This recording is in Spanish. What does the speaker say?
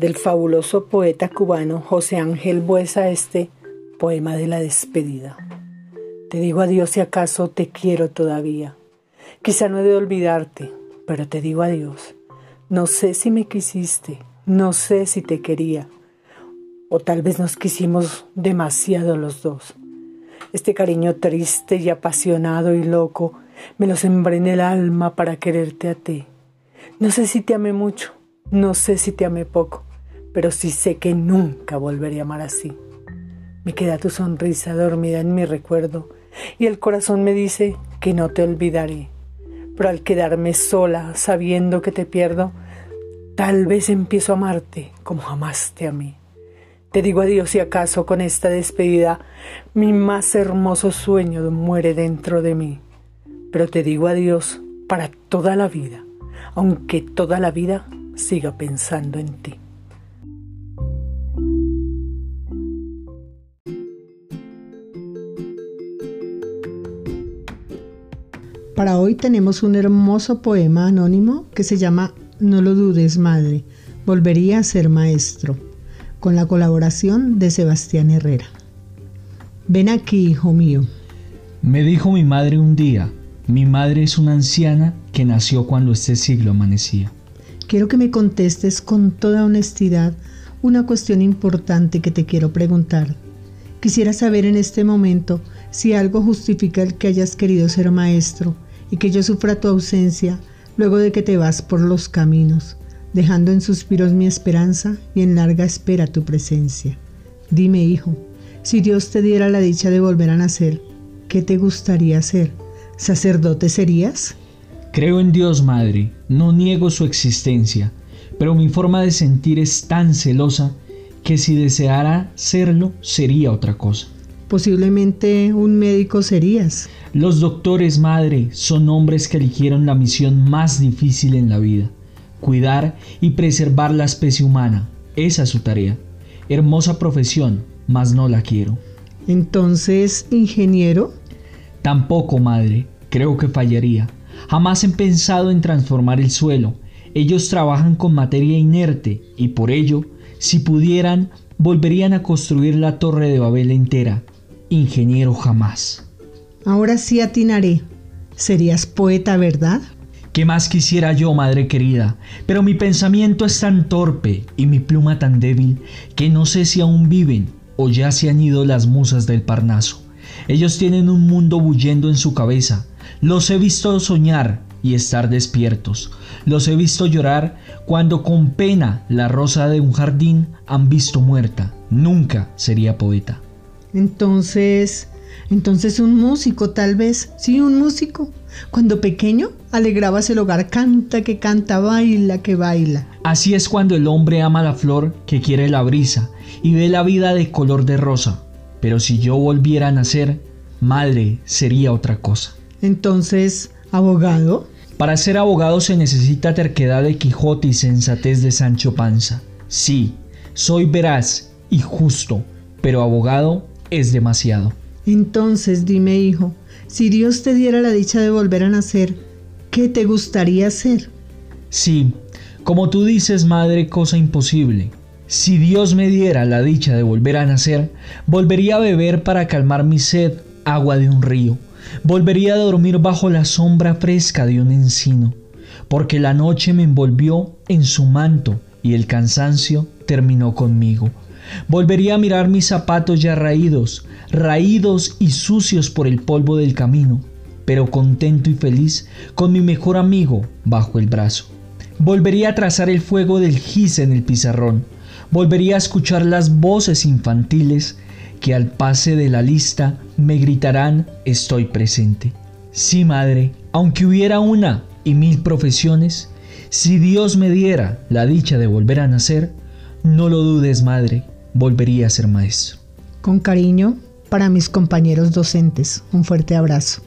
del fabuloso poeta cubano José Ángel Buesa este poema de la despedida. Te digo adiós si acaso te quiero todavía. Quizá no he de olvidarte, pero te digo adiós. No sé si me quisiste, no sé si te quería, o tal vez nos quisimos demasiado los dos. Este cariño triste y apasionado y loco me lo sembré en el alma para quererte a ti. No sé si te amé mucho, no sé si te amé poco, pero sí sé que nunca volveré a amar así. Me queda tu sonrisa dormida en mi recuerdo y el corazón me dice que no te olvidaré. Pero al quedarme sola, sabiendo que te pierdo, tal vez empiezo a amarte como jamás te amé. Te digo adiós si acaso con esta despedida mi más hermoso sueño muere dentro de mí. Pero te digo adiós para toda la vida, aunque toda la vida siga pensando en ti. Para hoy tenemos un hermoso poema anónimo que se llama No lo dudes, madre, volvería a ser maestro, con la colaboración de Sebastián Herrera. Ven aquí, hijo mío. Me dijo mi madre un día, mi madre es una anciana que nació cuando este siglo amanecía. Quiero que me contestes con toda honestidad una cuestión importante que te quiero preguntar. Quisiera saber en este momento si algo justifica el que hayas querido ser maestro y que yo sufra tu ausencia luego de que te vas por los caminos, dejando en suspiros mi esperanza y en larga espera tu presencia. Dime, hijo, si Dios te diera la dicha de volver a nacer, ¿qué te gustaría ser? ¿Sacerdote serías? Creo en Dios, madre, no niego su existencia, pero mi forma de sentir es tan celosa que si deseara serlo, sería otra cosa. Posiblemente un médico serías. Los doctores, madre, son hombres que eligieron la misión más difícil en la vida, cuidar y preservar la especie humana. Esa es su tarea. Hermosa profesión, mas no la quiero. Entonces, ingeniero. Tampoco, madre, creo que fallaría. Jamás he pensado en transformar el suelo. Ellos trabajan con materia inerte y por ello, si pudieran, volverían a construir la torre de Babel entera ingeniero jamás. Ahora sí atinaré. Serías poeta, ¿verdad? ¿Qué más quisiera yo, madre querida? Pero mi pensamiento es tan torpe y mi pluma tan débil que no sé si aún viven o ya se han ido las musas del Parnaso. Ellos tienen un mundo bullendo en su cabeza. Los he visto soñar y estar despiertos. Los he visto llorar cuando con pena la rosa de un jardín han visto muerta. Nunca sería poeta. Entonces, entonces un músico tal vez, sí, un músico. Cuando pequeño, alegrabas el hogar, canta que canta, baila que baila. Así es cuando el hombre ama la flor que quiere la brisa y ve la vida de color de rosa. Pero si yo volviera a nacer, madre, sería otra cosa. Entonces, abogado. Para ser abogado se necesita terquedad de Quijote y sensatez de Sancho Panza. Sí, soy veraz y justo, pero abogado es demasiado. Entonces dime, hijo, si Dios te diera la dicha de volver a nacer, ¿qué te gustaría hacer? Sí, como tú dices, madre, cosa imposible. Si Dios me diera la dicha de volver a nacer, volvería a beber para calmar mi sed agua de un río. Volvería a dormir bajo la sombra fresca de un encino, porque la noche me envolvió en su manto y el cansancio terminó conmigo. Volvería a mirar mis zapatos ya raídos, raídos y sucios por el polvo del camino, pero contento y feliz con mi mejor amigo bajo el brazo. Volvería a trazar el fuego del gis en el pizarrón. Volvería a escuchar las voces infantiles que al pase de la lista me gritarán estoy presente. Sí, madre, aunque hubiera una y mil profesiones, si Dios me diera la dicha de volver a nacer, no lo dudes, madre, volvería a ser maestro. Con cariño, para mis compañeros docentes, un fuerte abrazo.